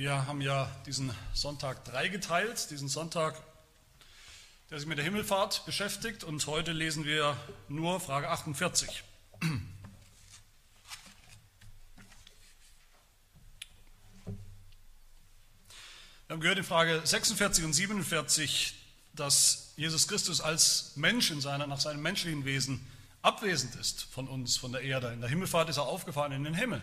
Wir haben ja diesen Sonntag dreigeteilt, diesen Sonntag, der sich mit der Himmelfahrt beschäftigt und heute lesen wir nur Frage 48. Wir haben gehört in Frage 46 und 47, dass Jesus Christus als Mensch in seiner, nach seinem menschlichen Wesen abwesend ist von uns, von der Erde. In der Himmelfahrt ist er aufgefahren in den Himmel.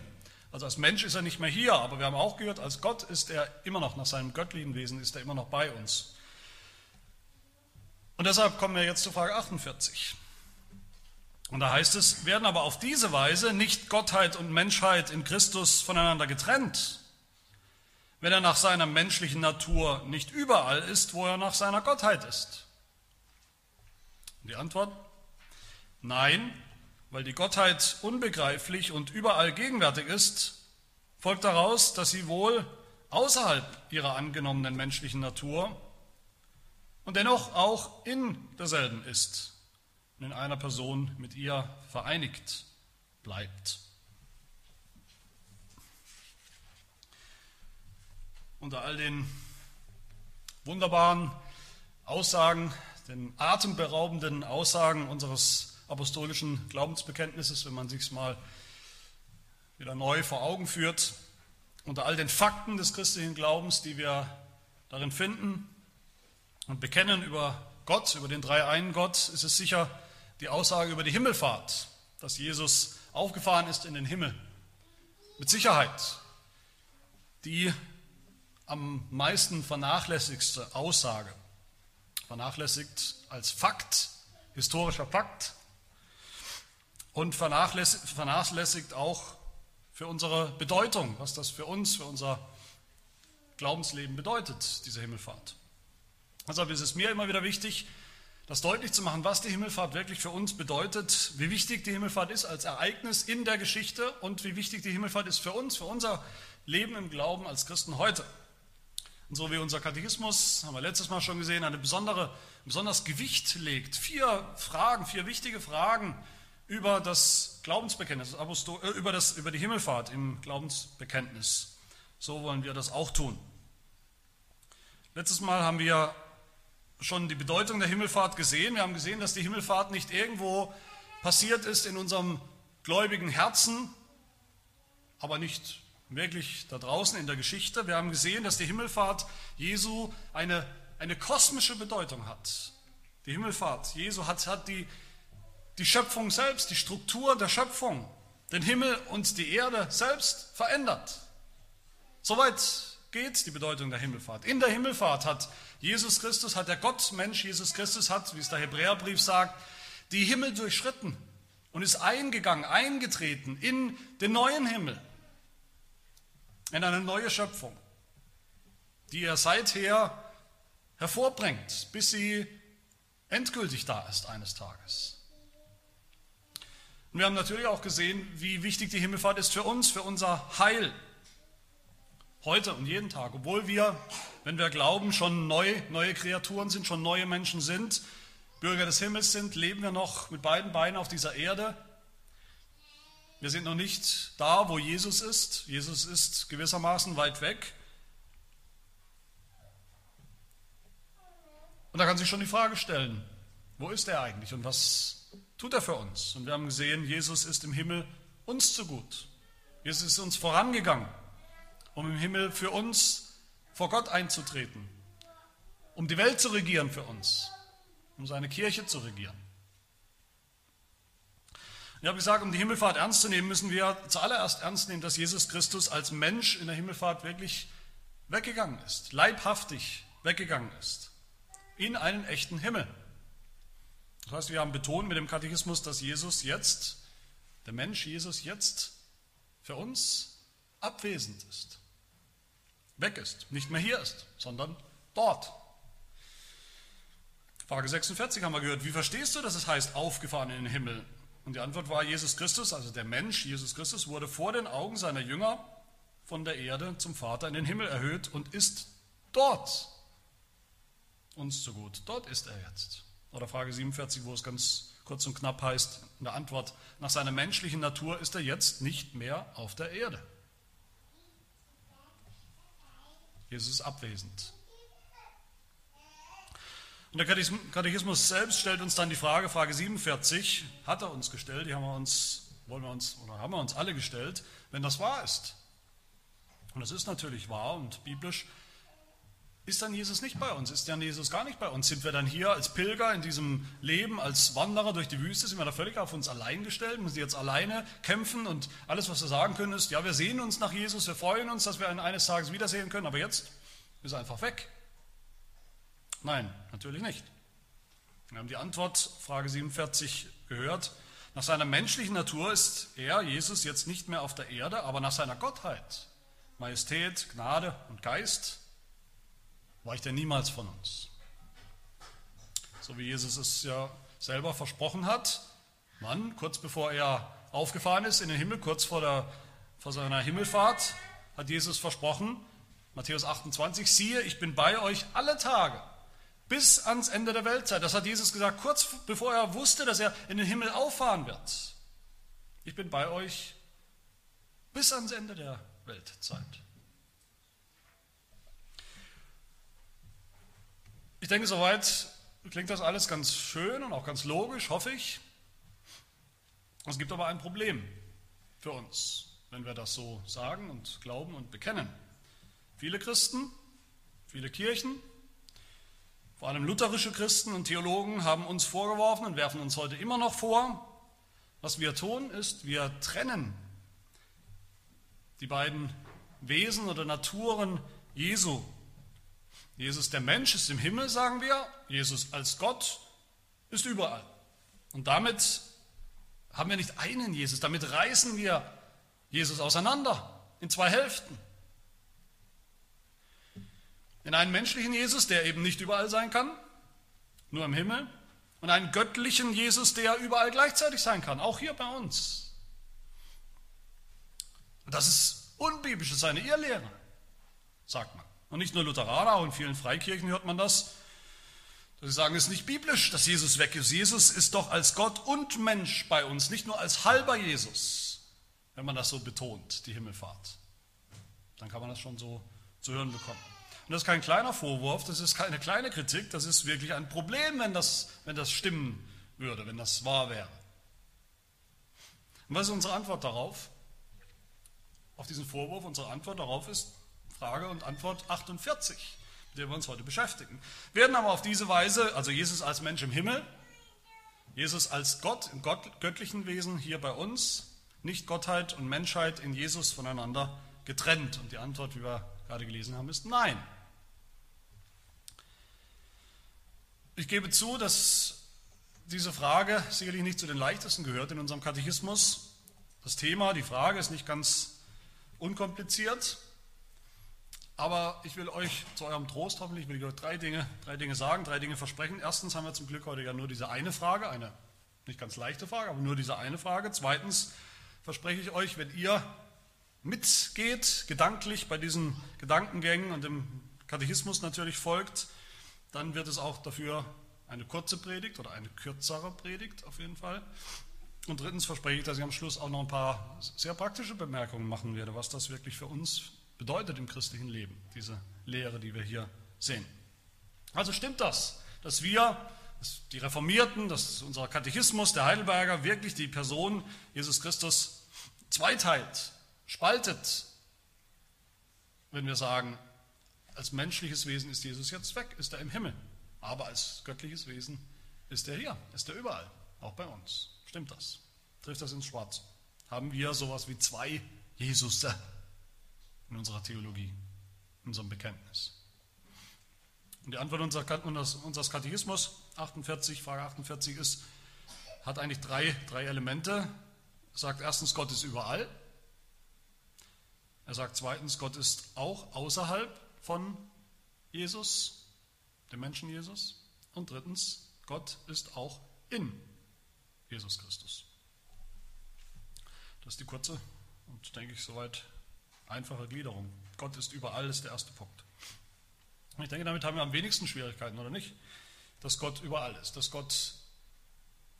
Also als Mensch ist er nicht mehr hier, aber wir haben auch gehört, als Gott ist er immer noch, nach seinem göttlichen Wesen ist er immer noch bei uns. Und deshalb kommen wir jetzt zu Frage 48. Und da heißt es, werden aber auf diese Weise nicht Gottheit und Menschheit in Christus voneinander getrennt, wenn er nach seiner menschlichen Natur nicht überall ist, wo er nach seiner Gottheit ist. Und die Antwort, nein, weil die Gottheit unbegreiflich und überall gegenwärtig ist, folgt daraus, dass sie wohl außerhalb ihrer angenommenen menschlichen Natur und dennoch auch in derselben ist und in einer Person mit ihr vereinigt bleibt. Unter all den wunderbaren Aussagen, den atemberaubenden Aussagen unseres apostolischen Glaubensbekenntnisses, wenn man sich es mal wieder neu vor Augen führt, unter all den Fakten des christlichen Glaubens, die wir darin finden und bekennen über Gott, über den dreieinen Gott, ist es sicher die Aussage über die Himmelfahrt, dass Jesus aufgefahren ist in den Himmel. Mit Sicherheit die am meisten vernachlässigste Aussage, vernachlässigt als Fakt, historischer Fakt, und vernachlässigt auch für unsere Bedeutung, was das für uns, für unser Glaubensleben bedeutet, diese Himmelfahrt. Deshalb ist es mir immer wieder wichtig, das deutlich zu machen, was die Himmelfahrt wirklich für uns bedeutet, wie wichtig die Himmelfahrt ist als Ereignis in der Geschichte und wie wichtig die Himmelfahrt ist für uns, für unser Leben im Glauben als Christen heute. Und so wie unser Katechismus, haben wir letztes Mal schon gesehen, eine besondere, besonders Gewicht legt. Vier Fragen, vier wichtige Fragen über das Glaubensbekenntnis, äh, über, das, über die Himmelfahrt im Glaubensbekenntnis. So wollen wir das auch tun. Letztes Mal haben wir schon die Bedeutung der Himmelfahrt gesehen. Wir haben gesehen, dass die Himmelfahrt nicht irgendwo passiert ist in unserem gläubigen Herzen, aber nicht wirklich da draußen in der Geschichte. Wir haben gesehen, dass die Himmelfahrt Jesu eine, eine kosmische Bedeutung hat. Die Himmelfahrt Jesu hat, hat die, die Schöpfung selbst, die Struktur der Schöpfung, den Himmel und die Erde selbst verändert. Soweit geht die Bedeutung der Himmelfahrt. In der Himmelfahrt hat Jesus Christus, hat der Gottmensch Jesus Christus, hat, wie es der Hebräerbrief sagt, die Himmel durchschritten und ist eingegangen, eingetreten in den neuen Himmel, in eine neue Schöpfung, die er seither hervorbringt, bis sie endgültig da ist eines Tages. Und wir haben natürlich auch gesehen, wie wichtig die Himmelfahrt ist für uns, für unser Heil. Heute und jeden Tag. Obwohl wir, wenn wir glauben, schon neu, neue Kreaturen sind, schon neue Menschen sind, Bürger des Himmels sind, leben wir noch mit beiden Beinen auf dieser Erde. Wir sind noch nicht da, wo Jesus ist. Jesus ist gewissermaßen weit weg. Und da kann sich schon die Frage stellen, wo ist er eigentlich und was tut er für uns. Und wir haben gesehen, Jesus ist im Himmel uns zu gut. Jesus ist uns vorangegangen, um im Himmel für uns vor Gott einzutreten, um die Welt zu regieren für uns, um seine Kirche zu regieren. Ich habe gesagt, um die Himmelfahrt ernst zu nehmen, müssen wir zuallererst ernst nehmen, dass Jesus Christus als Mensch in der Himmelfahrt wirklich weggegangen ist, leibhaftig weggegangen ist, in einen echten Himmel. Das heißt, wir haben betont mit dem Katechismus, dass Jesus jetzt, der Mensch Jesus jetzt für uns abwesend ist, weg ist, nicht mehr hier ist, sondern dort. Frage 46 haben wir gehört, wie verstehst du, dass es heißt, aufgefahren in den Himmel? Und die Antwort war, Jesus Christus, also der Mensch, Jesus Christus, wurde vor den Augen seiner Jünger von der Erde zum Vater in den Himmel erhöht und ist dort uns zu gut. Dort ist er jetzt. Oder Frage 47, wo es ganz kurz und knapp heißt, in der Antwort, nach seiner menschlichen Natur ist er jetzt nicht mehr auf der Erde. Jesus ist abwesend. Und der Katechismus selbst stellt uns dann die Frage, Frage 47, hat er uns gestellt, die haben wir uns, wollen wir uns, oder haben wir uns alle gestellt, wenn das wahr ist. Und das ist natürlich wahr und biblisch. Ist dann Jesus nicht bei uns? Ist dann Jesus gar nicht bei uns? Sind wir dann hier als Pilger in diesem Leben, als Wanderer durch die Wüste? Sind wir da völlig auf uns allein gestellt? Müssen jetzt alleine kämpfen? Und alles, was wir sagen können, ist, ja, wir sehen uns nach Jesus, wir freuen uns, dass wir ihn eines Tages wiedersehen können, aber jetzt ist er einfach weg. Nein, natürlich nicht. Wir haben die Antwort, Frage 47, gehört. Nach seiner menschlichen Natur ist er, Jesus, jetzt nicht mehr auf der Erde, aber nach seiner Gottheit, Majestät, Gnade und Geist, weicht er niemals von uns. So wie Jesus es ja selber versprochen hat, Mann, kurz bevor er aufgefahren ist in den Himmel, kurz vor, der, vor seiner Himmelfahrt, hat Jesus versprochen, Matthäus 28, siehe, ich bin bei euch alle Tage bis ans Ende der Weltzeit. Das hat Jesus gesagt, kurz bevor er wusste, dass er in den Himmel auffahren wird. Ich bin bei euch bis ans Ende der Weltzeit. Ich denke, soweit klingt das alles ganz schön und auch ganz logisch, hoffe ich. Es gibt aber ein Problem für uns, wenn wir das so sagen und glauben und bekennen. Viele Christen, viele Kirchen vor allem lutherische Christen und Theologen haben uns vorgeworfen und werfen uns heute immer noch vor, was wir tun, ist, wir trennen die beiden Wesen oder Naturen Jesu. Jesus, der Mensch, ist im Himmel, sagen wir. Jesus als Gott ist überall. Und damit haben wir nicht einen Jesus, damit reißen wir Jesus auseinander in zwei Hälften. In einen menschlichen Jesus, der eben nicht überall sein kann, nur im Himmel, und einen göttlichen Jesus, der überall gleichzeitig sein kann, auch hier bei uns. Und das ist unbiblisch, das ist eine Irrlehre, sagt man. Und nicht nur Lutheraner, auch in vielen Freikirchen hört man das. Sie sagen, es ist nicht biblisch, dass Jesus weg ist. Jesus ist doch als Gott und Mensch bei uns, nicht nur als halber Jesus, wenn man das so betont, die Himmelfahrt. Dann kann man das schon so zu hören bekommen. Und das ist kein kleiner Vorwurf, das ist keine kleine Kritik, das ist wirklich ein Problem, wenn das, wenn das stimmen würde, wenn das wahr wäre. Und was ist unsere Antwort darauf? Auf diesen Vorwurf, unsere Antwort darauf ist Frage und Antwort 48, mit der wir uns heute beschäftigen. Wir werden aber auf diese Weise, also Jesus als Mensch im Himmel, Jesus als Gott im Gott, göttlichen Wesen hier bei uns, nicht Gottheit und Menschheit in Jesus voneinander getrennt. Und die Antwort, wie wir gerade gelesen haben, ist nein. Ich gebe zu, dass diese Frage sicherlich nicht zu den leichtesten gehört in unserem Katechismus. Das Thema, die Frage ist nicht ganz unkompliziert, aber ich will euch zu eurem Trost hoffentlich will ich euch drei Dinge, drei Dinge sagen, drei Dinge versprechen. Erstens haben wir zum Glück heute ja nur diese eine Frage, eine nicht ganz leichte Frage, aber nur diese eine Frage. Zweitens verspreche ich euch, wenn ihr mitgeht, gedanklich bei diesen Gedankengängen und dem Katechismus natürlich folgt, dann wird es auch dafür eine kurze Predigt oder eine kürzere Predigt auf jeden Fall. Und drittens verspreche ich, dass ich am Schluss auch noch ein paar sehr praktische Bemerkungen machen werde, was das wirklich für uns bedeutet im christlichen Leben, diese Lehre, die wir hier sehen. Also stimmt das, dass wir, dass die Reformierten, dass unser Katechismus, der Heidelberger, wirklich die Person Jesus Christus zweiteilt, spaltet, wenn wir sagen, als menschliches Wesen ist Jesus jetzt weg, ist er im Himmel. Aber als göttliches Wesen ist er hier, ist er überall, auch bei uns. Stimmt das? Trifft das ins Schwarze? Haben wir sowas wie zwei Jesus in unserer Theologie, in unserem Bekenntnis? Und die Antwort unseres Katechismus 48, Frage 48 ist, hat eigentlich drei, drei Elemente. Er sagt erstens, Gott ist überall. Er sagt zweitens, Gott ist auch außerhalb von Jesus, dem Menschen Jesus. Und drittens, Gott ist auch in Jesus Christus. Das ist die kurze und, denke ich, soweit einfache Gliederung. Gott ist überall, ist der erste Punkt. Ich denke, damit haben wir am wenigsten Schwierigkeiten, oder nicht? Dass Gott überall ist, dass Gott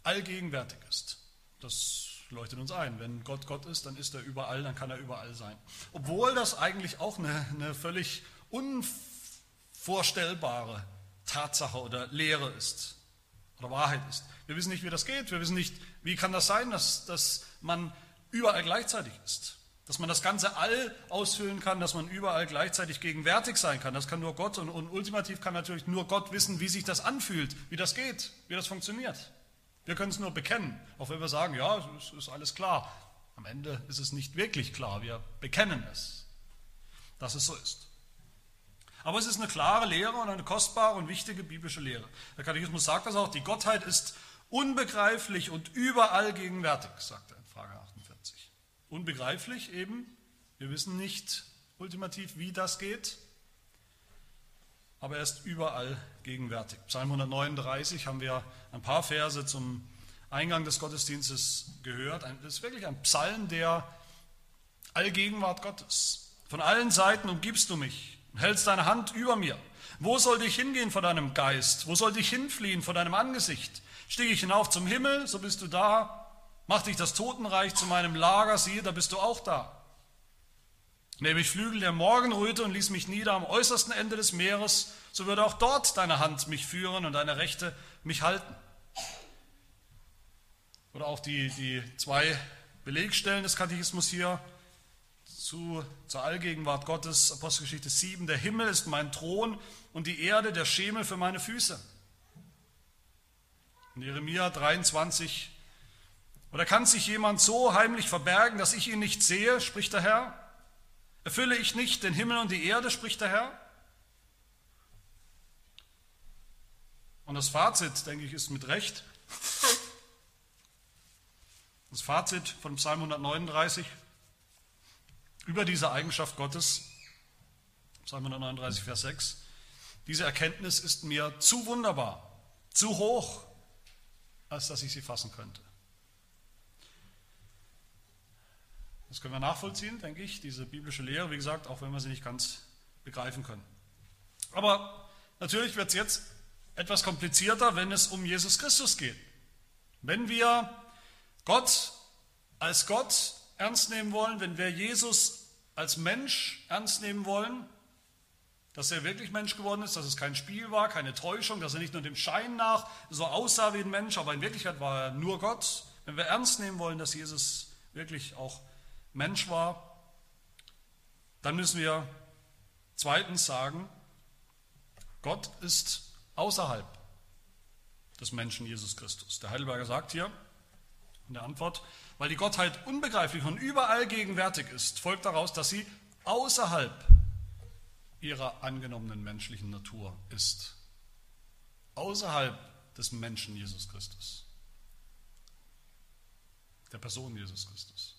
allgegenwärtig ist. Das leuchtet uns ein. Wenn Gott Gott ist, dann ist er überall, dann kann er überall sein. Obwohl das eigentlich auch eine, eine völlig unvorstellbare Tatsache oder Lehre ist oder Wahrheit ist. Wir wissen nicht, wie das geht. Wir wissen nicht, wie kann das sein, dass, dass man überall gleichzeitig ist. Dass man das ganze All ausfüllen kann, dass man überall gleichzeitig gegenwärtig sein kann. Das kann nur Gott und, und ultimativ kann natürlich nur Gott wissen, wie sich das anfühlt, wie das geht, wie das funktioniert. Wir können es nur bekennen, auch wenn wir sagen, ja, es ist alles klar. Am Ende ist es nicht wirklich klar, wir bekennen es, dass es so ist. Aber es ist eine klare Lehre und eine kostbare und wichtige biblische Lehre. Der Katechismus sagt das auch, die Gottheit ist unbegreiflich und überall gegenwärtig, sagt er in Frage 48. Unbegreiflich eben, wir wissen nicht ultimativ, wie das geht, aber er ist überall gegenwärtig. Psalm 139 haben wir ein paar Verse zum Eingang des Gottesdienstes gehört. Das ist wirklich ein Psalm der Allgegenwart Gottes. Von allen Seiten umgibst du mich hältst deine Hand über mir. Wo soll ich hingehen vor deinem Geist? Wo soll ich hinfliehen vor deinem Angesicht? Stieg ich hinauf zum Himmel, so bist du da. Mach dich das Totenreich zu meinem Lager, siehe, da bist du auch da. Nehme ich Flügel der Morgenröte und ließ mich nieder am äußersten Ende des Meeres, so würde auch dort deine Hand mich führen und deine Rechte mich halten. Oder auch die, die zwei Belegstellen des Katechismus hier zu, zur Allgegenwart Gottes, Apostelgeschichte 7, der Himmel ist mein Thron und die Erde der Schemel für meine Füße. In Jeremia 23, oder kann sich jemand so heimlich verbergen, dass ich ihn nicht sehe, spricht der Herr? Erfülle ich nicht den Himmel und die Erde, spricht der Herr? Und das Fazit, denke ich, ist mit Recht. Das Fazit von Psalm 139, über diese Eigenschaft Gottes, Psalm 139, Vers 6, diese Erkenntnis ist mir zu wunderbar, zu hoch, als dass ich sie fassen könnte. Das können wir nachvollziehen, denke ich, diese biblische Lehre, wie gesagt, auch wenn wir sie nicht ganz begreifen können. Aber natürlich wird es jetzt etwas komplizierter, wenn es um Jesus Christus geht. Wenn wir Gott als Gott ernst nehmen wollen, wenn wir Jesus als Mensch ernst nehmen wollen, dass er wirklich Mensch geworden ist, dass es kein Spiel war, keine Täuschung, dass er nicht nur dem Schein nach so aussah wie ein Mensch, aber in Wirklichkeit war er nur Gott. Wenn wir ernst nehmen wollen, dass Jesus wirklich auch Mensch war, dann müssen wir zweitens sagen, Gott ist außerhalb des Menschen Jesus Christus. Der Heidelberger sagt hier in der Antwort, weil die Gottheit unbegreiflich und überall gegenwärtig ist, folgt daraus, dass sie außerhalb ihrer angenommenen menschlichen Natur ist. Außerhalb des Menschen Jesus Christus. Der Person Jesus Christus.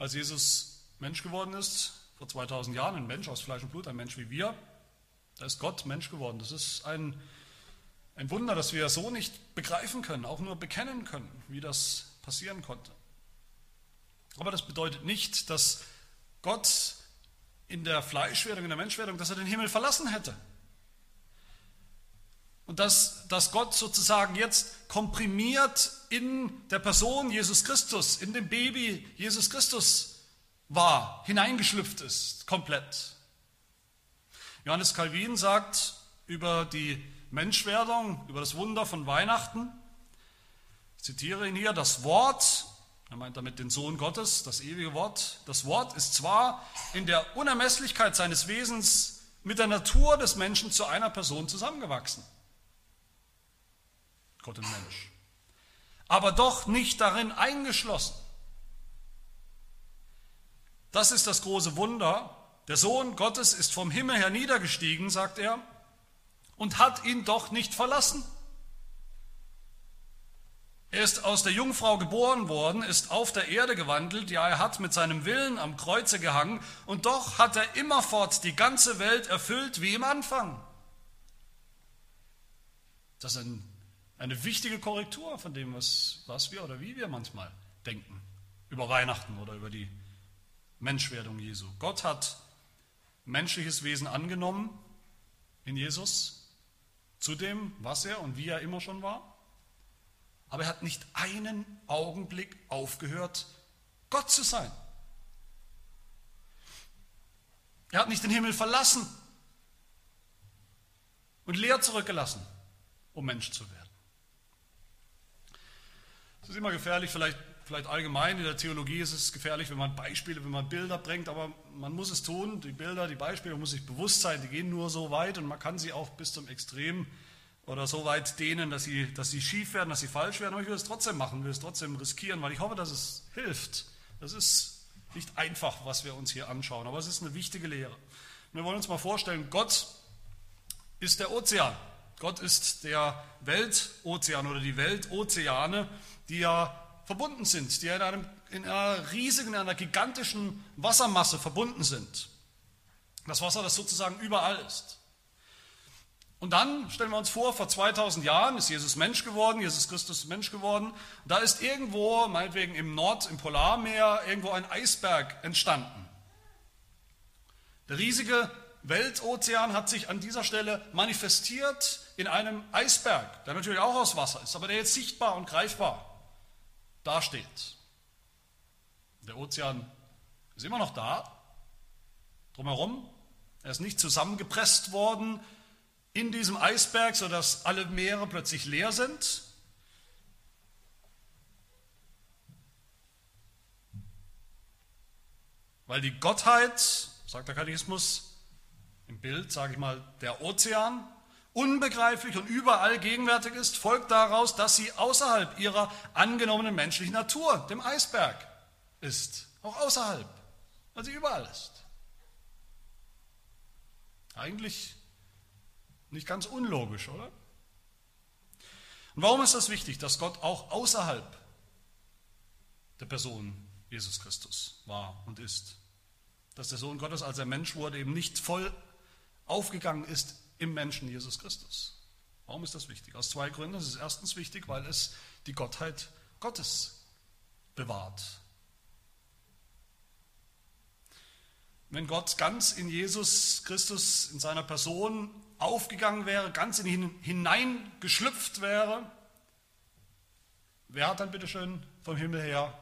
Als Jesus Mensch geworden ist, vor 2000 Jahren, ein Mensch aus Fleisch und Blut, ein Mensch wie wir, da ist Gott Mensch geworden. Das ist ein ein Wunder, das wir so nicht begreifen können, auch nur bekennen können, wie das passieren konnte. Aber das bedeutet nicht, dass Gott in der Fleischwerdung, in der Menschwerdung, dass er den Himmel verlassen hätte. Und dass, dass Gott sozusagen jetzt komprimiert in der Person Jesus Christus, in dem Baby Jesus Christus war, hineingeschlüpft ist, komplett. Johannes Calvin sagt über die Menschwerdung, über das Wunder von Weihnachten. Ich zitiere ihn hier, das Wort, er meint damit den Sohn Gottes, das ewige Wort, das Wort ist zwar in der Unermesslichkeit seines Wesens mit der Natur des Menschen zu einer Person zusammengewachsen. Gott und Mensch. Aber doch nicht darin eingeschlossen. Das ist das große Wunder. Der Sohn Gottes ist vom Himmel her niedergestiegen, sagt er, und hat ihn doch nicht verlassen. Er ist aus der Jungfrau geboren worden, ist auf der Erde gewandelt, ja, er hat mit seinem Willen am Kreuze gehangen, und doch hat er immerfort die ganze Welt erfüllt wie im Anfang. Das ist ein, eine wichtige Korrektur von dem, was, was wir oder wie wir manchmal denken über Weihnachten oder über die Menschwerdung Jesu. Gott hat menschliches Wesen angenommen in Jesus, zu dem, was er und wie er immer schon war. Aber er hat nicht einen Augenblick aufgehört, Gott zu sein. Er hat nicht den Himmel verlassen und leer zurückgelassen, um Mensch zu werden. Es ist immer gefährlich, vielleicht, vielleicht allgemein in der Theologie ist es gefährlich, wenn man Beispiele, wenn man Bilder bringt, aber man muss es tun. Die Bilder, die Beispiele, man muss sich bewusst sein, die gehen nur so weit und man kann sie auch bis zum Extrem oder so weit dehnen, dass sie, dass sie schief werden, dass sie falsch werden. Aber ich will es trotzdem machen, will es trotzdem riskieren, weil ich hoffe, dass es hilft. Das ist nicht einfach, was wir uns hier anschauen, aber es ist eine wichtige Lehre. Wir wollen uns mal vorstellen, Gott ist der Ozean. Gott ist der Weltozean oder die Weltozeane, die ja verbunden sind, die ja in, einem, in einer riesigen, in einer gigantischen Wassermasse verbunden sind. Das Wasser, das sozusagen überall ist. Und dann stellen wir uns vor, vor 2000 Jahren ist Jesus Mensch geworden, Jesus Christus Mensch geworden. Da ist irgendwo, meinetwegen im Nord, im Polarmeer, irgendwo ein Eisberg entstanden. Der riesige Weltozean hat sich an dieser Stelle manifestiert in einem Eisberg, der natürlich auch aus Wasser ist, aber der jetzt sichtbar und greifbar dasteht. Der Ozean ist immer noch da, drumherum. Er ist nicht zusammengepresst worden in diesem Eisberg, sodass alle Meere plötzlich leer sind. Weil die Gottheit, sagt der Katechismus, im Bild, sage ich mal, der Ozean, unbegreiflich und überall gegenwärtig ist, folgt daraus, dass sie außerhalb ihrer angenommenen menschlichen Natur, dem Eisberg, ist. Auch außerhalb, weil sie überall ist. Eigentlich nicht ganz unlogisch, oder? Und warum ist das wichtig, dass Gott auch außerhalb der Person Jesus Christus war und ist? Dass der Sohn Gottes, als er Mensch wurde, eben nicht voll aufgegangen ist im Menschen Jesus Christus. Warum ist das wichtig? Aus zwei Gründen. Es ist erstens wichtig, weil es die Gottheit Gottes bewahrt. Wenn Gott ganz in Jesus Christus, in seiner Person aufgegangen wäre, ganz in ihn hineingeschlüpft wäre, wer hat dann bitte schön vom Himmel her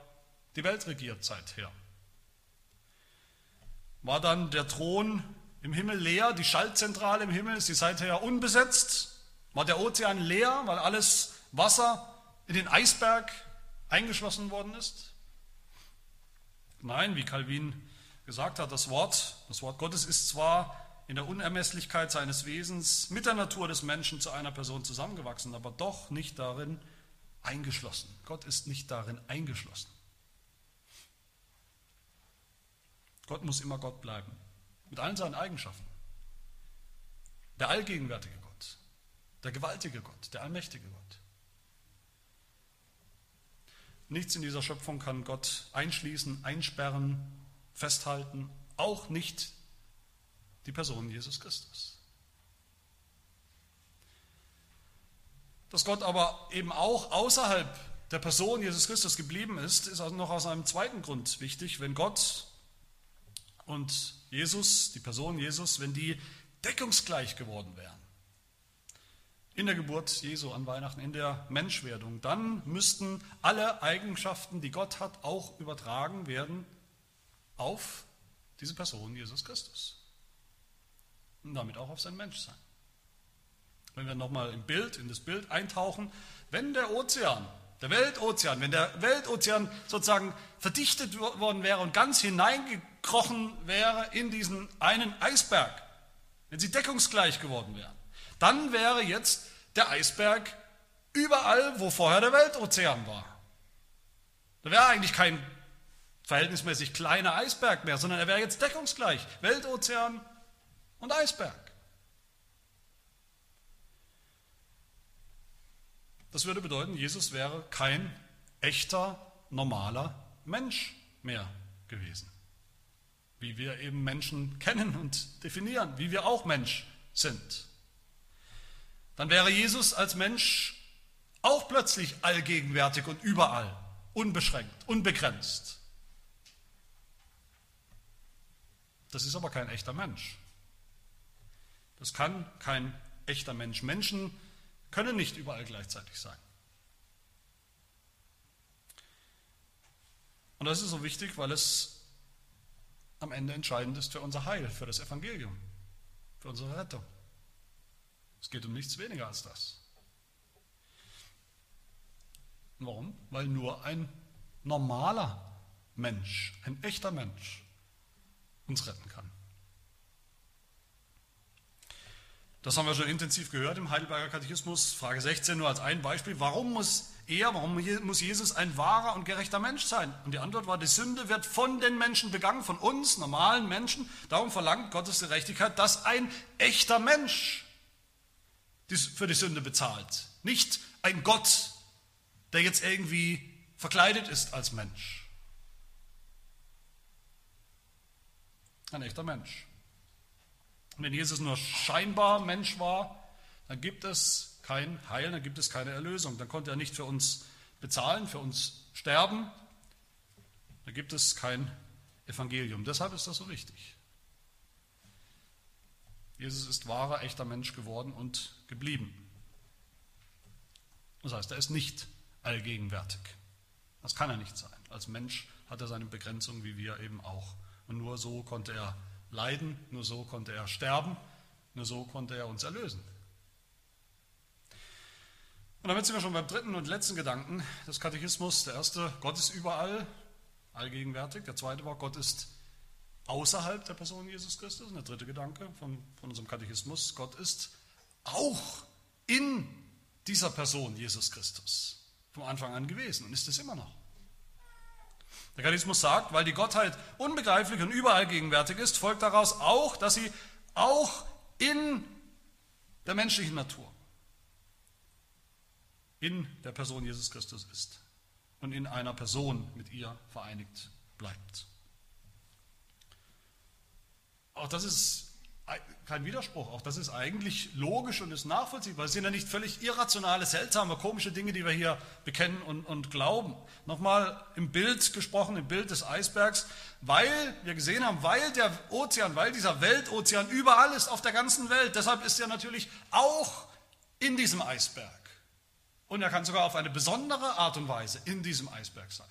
die Welt regiert seither? War dann der Thron im Himmel leer, die Schaltzentrale im Himmel ist die seither unbesetzt? War der Ozean leer, weil alles Wasser in den Eisberg eingeschlossen worden ist? Nein, wie Calvin gesagt hat, das Wort, das Wort Gottes ist zwar in der Unermesslichkeit seines Wesens mit der Natur des Menschen zu einer Person zusammengewachsen, aber doch nicht darin eingeschlossen. Gott ist nicht darin eingeschlossen. Gott muss immer Gott bleiben, mit allen seinen Eigenschaften. Der allgegenwärtige Gott, der gewaltige Gott, der allmächtige Gott. Nichts in dieser Schöpfung kann Gott einschließen, einsperren, festhalten, auch nicht die Person Jesus Christus. Dass Gott aber eben auch außerhalb der Person Jesus Christus geblieben ist, ist also noch aus einem zweiten Grund wichtig. Wenn Gott und Jesus, die Person Jesus, wenn die deckungsgleich geworden wären, in der Geburt Jesu an Weihnachten, in der Menschwerdung, dann müssten alle Eigenschaften, die Gott hat, auch übertragen werden auf diese Person Jesus Christus und damit auch auf sein Menschsein. Wenn wir nochmal im Bild, in das Bild eintauchen, wenn der Ozean, der Weltozean, wenn der Weltozean sozusagen verdichtet worden wäre und ganz hineingekrochen wäre in diesen einen Eisberg, wenn sie deckungsgleich geworden wären, dann wäre jetzt der Eisberg überall, wo vorher der Weltozean war. Da wäre eigentlich kein verhältnismäßig kleiner Eisberg mehr, sondern er wäre jetzt deckungsgleich. Weltozean und Eisberg. Das würde bedeuten, Jesus wäre kein echter, normaler Mensch mehr gewesen. Wie wir eben Menschen kennen und definieren, wie wir auch Mensch sind. Dann wäre Jesus als Mensch auch plötzlich allgegenwärtig und überall, unbeschränkt, unbegrenzt. Das ist aber kein echter Mensch. Das kann kein echter Mensch. Menschen können nicht überall gleichzeitig sein. Und das ist so wichtig, weil es am Ende entscheidend ist für unser Heil, für das Evangelium, für unsere Rettung. Es geht um nichts weniger als das. Warum? Weil nur ein normaler Mensch, ein echter Mensch uns retten kann. Das haben wir schon intensiv gehört im Heidelberger Katechismus, Frage 16 nur als ein Beispiel. Warum muss er, warum muss Jesus ein wahrer und gerechter Mensch sein? Und die Antwort war, die Sünde wird von den Menschen begangen, von uns, normalen Menschen. Darum verlangt Gottes Gerechtigkeit, dass ein echter Mensch für die Sünde bezahlt. Nicht ein Gott, der jetzt irgendwie verkleidet ist als Mensch. Ein echter Mensch. wenn Jesus nur scheinbar Mensch war, dann gibt es kein Heil, dann gibt es keine Erlösung. Dann konnte er nicht für uns bezahlen, für uns sterben. Dann gibt es kein Evangelium. Deshalb ist das so wichtig. Jesus ist wahrer, echter Mensch geworden und geblieben. Das heißt, er ist nicht allgegenwärtig. Das kann er nicht sein. Als Mensch hat er seine Begrenzung, wie wir eben auch. Und nur so konnte er leiden, nur so konnte er sterben, nur so konnte er uns erlösen. Und damit sind wir schon beim dritten und letzten Gedanken des Katechismus. Der erste, Gott ist überall, allgegenwärtig. Der zweite war, Gott ist außerhalb der Person Jesus Christus. Und der dritte Gedanke von, von unserem Katechismus, Gott ist auch in dieser Person Jesus Christus vom Anfang an gewesen und ist es immer noch. Der Katechismus sagt, weil die Gottheit unbegreiflich und überall gegenwärtig ist, folgt daraus auch, dass sie auch in der menschlichen Natur, in der Person Jesus Christus ist und in einer Person mit ihr vereinigt bleibt. Auch das ist kein Widerspruch, auch das ist eigentlich logisch und ist nachvollziehbar. Es sind ja nicht völlig irrationale, seltsame, komische Dinge, die wir hier bekennen und, und glauben. Nochmal im Bild gesprochen, im Bild des Eisbergs, weil wir gesehen haben, weil der Ozean, weil dieser Weltozean überall ist auf der ganzen Welt, deshalb ist er natürlich auch in diesem Eisberg. Und er kann sogar auf eine besondere Art und Weise in diesem Eisberg sein.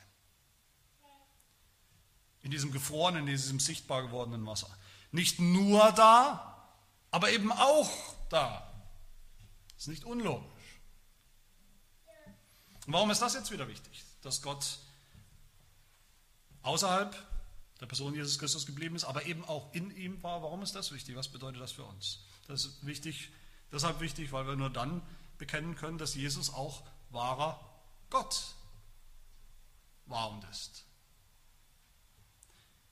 In diesem gefrorenen, in diesem sichtbar gewordenen Wasser. Nicht nur da, aber eben auch da. Das ist nicht unlogisch. Und warum ist das jetzt wieder wichtig? Dass Gott außerhalb der Person Jesus Christus geblieben ist, aber eben auch in ihm war. Warum ist das wichtig? Was bedeutet das für uns? Das ist wichtig, deshalb wichtig, weil wir nur dann bekennen können, dass Jesus auch wahrer Gott war und ist.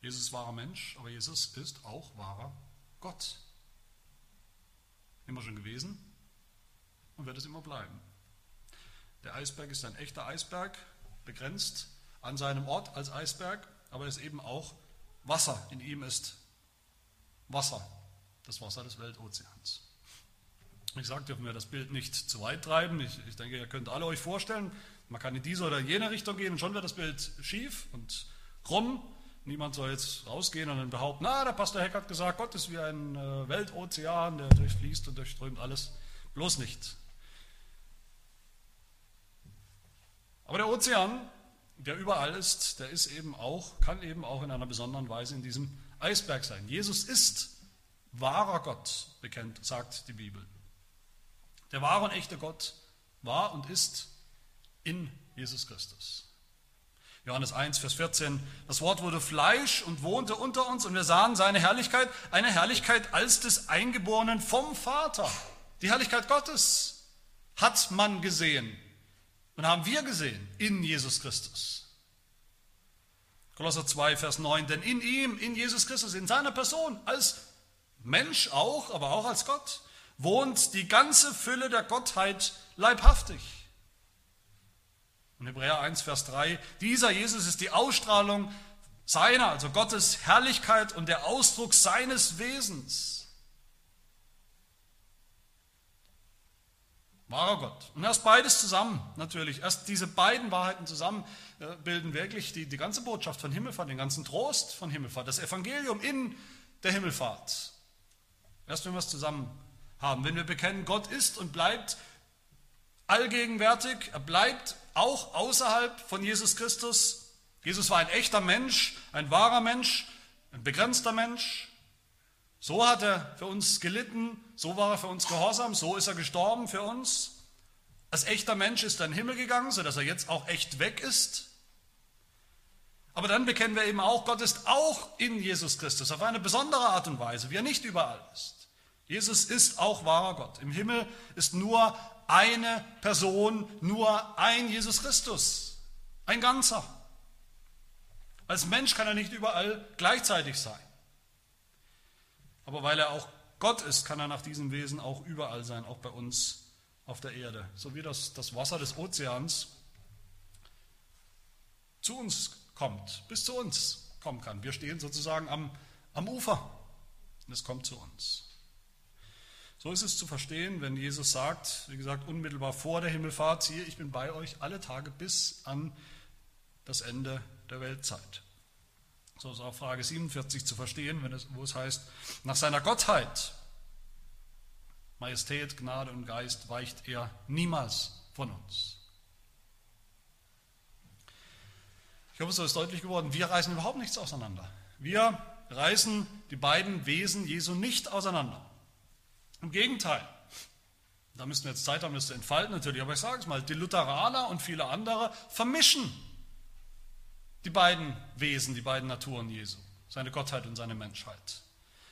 Jesus ist wahrer Mensch, aber Jesus ist auch wahrer Gott. Immer schon gewesen und wird es immer bleiben. Der Eisberg ist ein echter Eisberg, begrenzt an seinem Ort als Eisberg, aber es ist eben auch Wasser. In ihm ist Wasser, das Wasser des Weltozeans. Ich sage, dürfen wir das Bild nicht zu weit treiben. Ich, ich denke, ihr könnt alle euch vorstellen, man kann in diese oder jene Richtung gehen und schon wird das Bild schief und krumm. Niemand soll jetzt rausgehen und dann behaupten, na, der Pastor Heck hat gesagt, Gott ist wie ein äh, Weltozean, der durchfließt und durchströmt alles. Bloß nicht. Aber der Ozean, der überall ist, der ist eben auch, kann eben auch in einer besonderen Weise in diesem Eisberg sein. Jesus ist wahrer Gott, bekennt, sagt die Bibel. Der wahre und echte Gott war und ist in Jesus Christus. Johannes 1, Vers 14. Das Wort wurde Fleisch und wohnte unter uns und wir sahen seine Herrlichkeit, eine Herrlichkeit als des Eingeborenen vom Vater. Die Herrlichkeit Gottes hat man gesehen und haben wir gesehen in Jesus Christus. Kolosser 2, Vers 9. Denn in ihm, in Jesus Christus, in seiner Person, als Mensch auch, aber auch als Gott, wohnt die ganze Fülle der Gottheit leibhaftig. Und Hebräer 1, Vers 3, dieser Jesus ist die Ausstrahlung seiner, also Gottes Herrlichkeit und der Ausdruck seines Wesens. Wahrer Gott. Und erst beides zusammen, natürlich. Erst diese beiden Wahrheiten zusammen äh, bilden wirklich die, die ganze Botschaft von Himmelfahrt, den ganzen Trost von Himmelfahrt, das Evangelium in der Himmelfahrt. Erst wenn wir es zusammen haben, wenn wir bekennen, Gott ist und bleibt allgegenwärtig, er bleibt auch außerhalb von Jesus Christus. Jesus war ein echter Mensch, ein wahrer Mensch, ein begrenzter Mensch. So hat er für uns gelitten, so war er für uns gehorsam, so ist er gestorben für uns. Als echter Mensch ist er in den Himmel gegangen, sodass er jetzt auch echt weg ist. Aber dann bekennen wir eben auch, Gott ist auch in Jesus Christus auf eine besondere Art und Weise, wie er nicht überall ist. Jesus ist auch wahrer Gott. Im Himmel ist nur eine Person, nur ein Jesus Christus, ein Ganzer. Als Mensch kann er nicht überall gleichzeitig sein. Aber weil er auch Gott ist, kann er nach diesem Wesen auch überall sein, auch bei uns auf der Erde. So wie das, das Wasser des Ozeans zu uns kommt, bis zu uns kommen kann. Wir stehen sozusagen am, am Ufer und es kommt zu uns. So ist es zu verstehen, wenn Jesus sagt, wie gesagt, unmittelbar vor der Himmelfahrt, siehe, ich bin bei euch alle Tage bis an das Ende der Weltzeit. So ist auch Frage 47 zu verstehen, wenn es, wo es heißt, nach seiner Gottheit, Majestät, Gnade und Geist weicht er niemals von uns. Ich hoffe, so ist deutlich geworden, wir reißen überhaupt nichts auseinander. Wir reißen die beiden Wesen Jesu nicht auseinander. Im Gegenteil. Da müssten wir jetzt Zeit haben, das zu entfalten natürlich, aber ich sage es mal, die Lutheraner und viele andere vermischen die beiden Wesen, die beiden Naturen Jesu, seine Gottheit und seine Menschheit.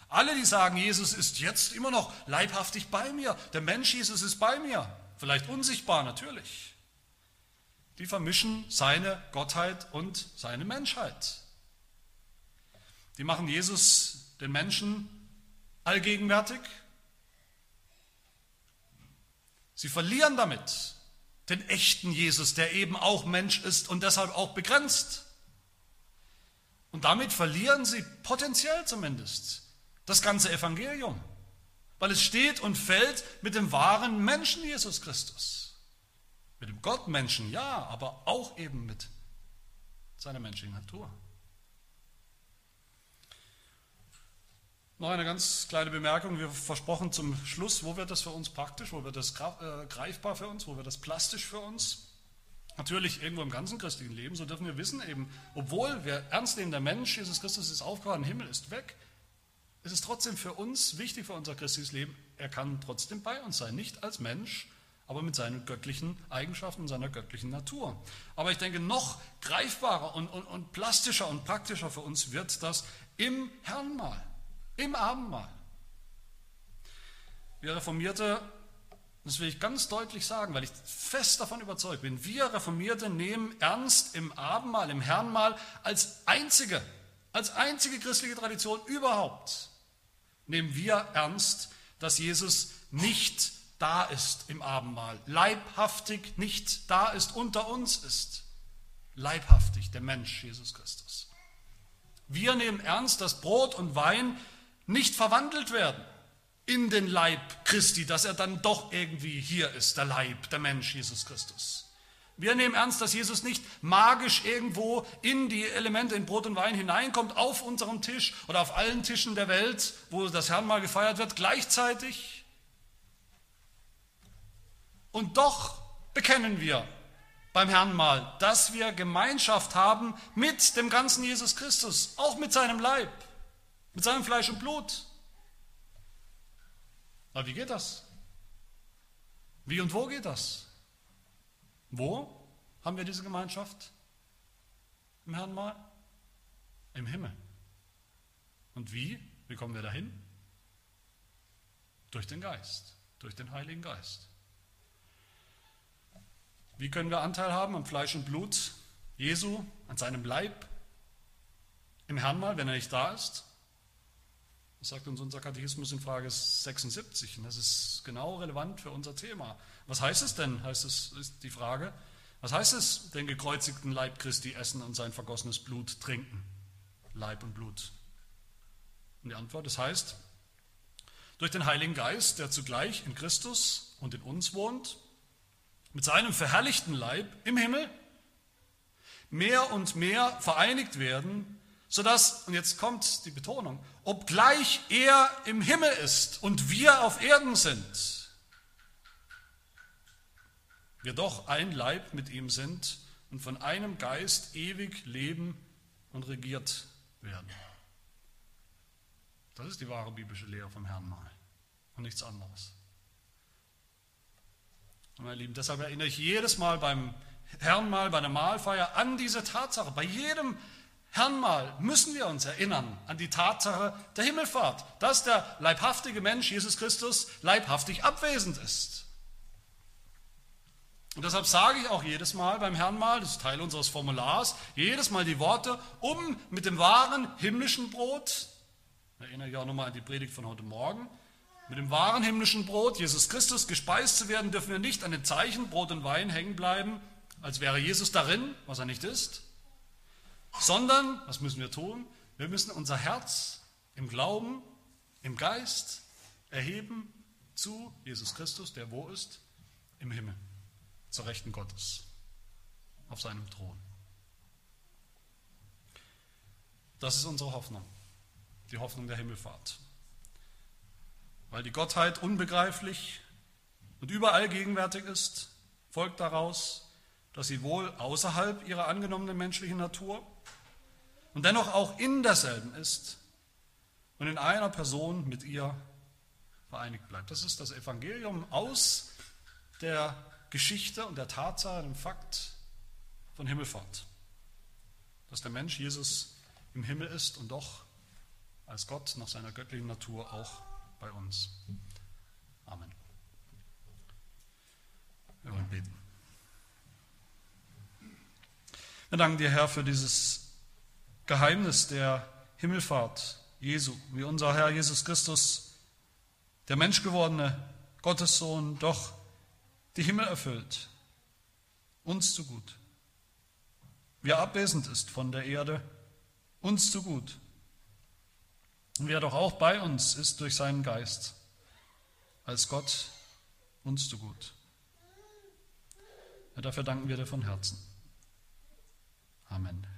Alle, die sagen, Jesus ist jetzt immer noch leibhaftig bei mir, der Mensch Jesus ist bei mir, vielleicht unsichtbar natürlich, die vermischen seine Gottheit und seine Menschheit. Die machen Jesus, den Menschen, allgegenwärtig. Sie verlieren damit den echten Jesus, der eben auch Mensch ist und deshalb auch begrenzt. Und damit verlieren sie potenziell zumindest das ganze Evangelium, weil es steht und fällt mit dem wahren Menschen Jesus Christus. Mit dem Gottmenschen, ja, aber auch eben mit seiner menschlichen Natur. Noch eine ganz kleine Bemerkung, wir versprochen zum Schluss, wo wird das für uns praktisch, wo wird das äh, greifbar für uns, wo wird das plastisch für uns? Natürlich irgendwo im ganzen christlichen Leben, so dürfen wir wissen, eben, obwohl wir ernst nehmen, der Mensch, Jesus Christus ist aufgewacht, Himmel ist weg, ist es trotzdem für uns wichtig für unser christliches Leben, er kann trotzdem bei uns sein, nicht als Mensch, aber mit seinen göttlichen Eigenschaften seiner göttlichen Natur. Aber ich denke, noch greifbarer und, und, und plastischer und praktischer für uns wird das im Herrnmal, im Abendmahl. Wir Reformierte das will ich ganz deutlich sagen, weil ich fest davon überzeugt bin. Wir Reformierte nehmen ernst im Abendmahl, im Herrnmahl als einzige, als einzige christliche Tradition überhaupt, nehmen wir ernst, dass Jesus nicht da ist im Abendmahl, leibhaftig nicht da ist, unter uns ist. Leibhaftig, der Mensch Jesus Christus. Wir nehmen ernst, dass Brot und Wein nicht verwandelt werden in den Leib Christi, dass er dann doch irgendwie hier ist, der Leib, der Mensch Jesus Christus. Wir nehmen ernst, dass Jesus nicht magisch irgendwo in die Elemente in Brot und Wein hineinkommt, auf unserem Tisch oder auf allen Tischen der Welt, wo das Herrn gefeiert wird, gleichzeitig. Und doch bekennen wir beim Herrn dass wir Gemeinschaft haben mit dem ganzen Jesus Christus, auch mit seinem Leib, mit seinem Fleisch und Blut. Aber wie geht das? Wie und wo geht das? Wo haben wir diese Gemeinschaft? Im Herrn mal? Im Himmel. Und wie? Wie kommen wir dahin? Durch den Geist, durch den Heiligen Geist. Wie können wir Anteil haben am Fleisch und Blut Jesu, an seinem Leib, im Herrn mal, wenn er nicht da ist? Das sagt uns unser Katechismus in Frage 76 und das ist genau relevant für unser Thema. Was heißt es denn, heißt es, ist die Frage, was heißt es, den gekreuzigten Leib Christi essen und sein vergossenes Blut trinken? Leib und Blut. Und die Antwort, das heißt, durch den Heiligen Geist, der zugleich in Christus und in uns wohnt, mit seinem verherrlichten Leib im Himmel, mehr und mehr vereinigt werden sodass, und jetzt kommt die Betonung, obgleich er im Himmel ist und wir auf Erden sind, wir doch ein Leib mit ihm sind und von einem Geist ewig leben und regiert werden. Das ist die wahre biblische Lehre vom Herrn mal und nichts anderes. Und meine Lieben, deshalb erinnere ich jedes Mal beim Herrnmal, bei der Mahlfeier an diese Tatsache. Bei jedem Herrnmal müssen wir uns erinnern an die Tatsache der Himmelfahrt, dass der leibhaftige Mensch Jesus Christus leibhaftig abwesend ist. Und deshalb sage ich auch jedes Mal beim Herrnmal, das ist Teil unseres Formulars, jedes Mal die Worte, um mit dem wahren himmlischen Brot, erinnere ich auch nochmal an die Predigt von heute Morgen, mit dem wahren himmlischen Brot, Jesus Christus, gespeist zu werden, dürfen wir nicht an den Zeichen Brot und Wein hängen bleiben, als wäre Jesus darin, was er nicht ist, sondern, was müssen wir tun? Wir müssen unser Herz im Glauben, im Geist erheben zu Jesus Christus, der wo ist? Im Himmel, zur Rechten Gottes, auf seinem Thron. Das ist unsere Hoffnung, die Hoffnung der Himmelfahrt. Weil die Gottheit unbegreiflich und überall gegenwärtig ist, folgt daraus, dass sie wohl außerhalb ihrer angenommenen menschlichen Natur und dennoch auch in derselben ist und in einer Person mit ihr vereinigt bleibt. Das ist das Evangelium aus der Geschichte und der Tatsache, dem Fakt von Himmelfahrt. Dass der Mensch Jesus im Himmel ist und doch als Gott nach seiner göttlichen Natur auch bei uns. Amen. Wir wollen beten. Wir danken dir, Herr, für dieses Geheimnis der Himmelfahrt Jesu, wie unser Herr Jesus Christus, der menschgewordene Gottessohn, doch die Himmel erfüllt, uns zu gut. Wie er abwesend ist von der Erde, uns zu gut. Und wie er doch auch bei uns ist durch seinen Geist, als Gott uns zu gut. Ja, dafür danken wir dir von Herzen. Amen.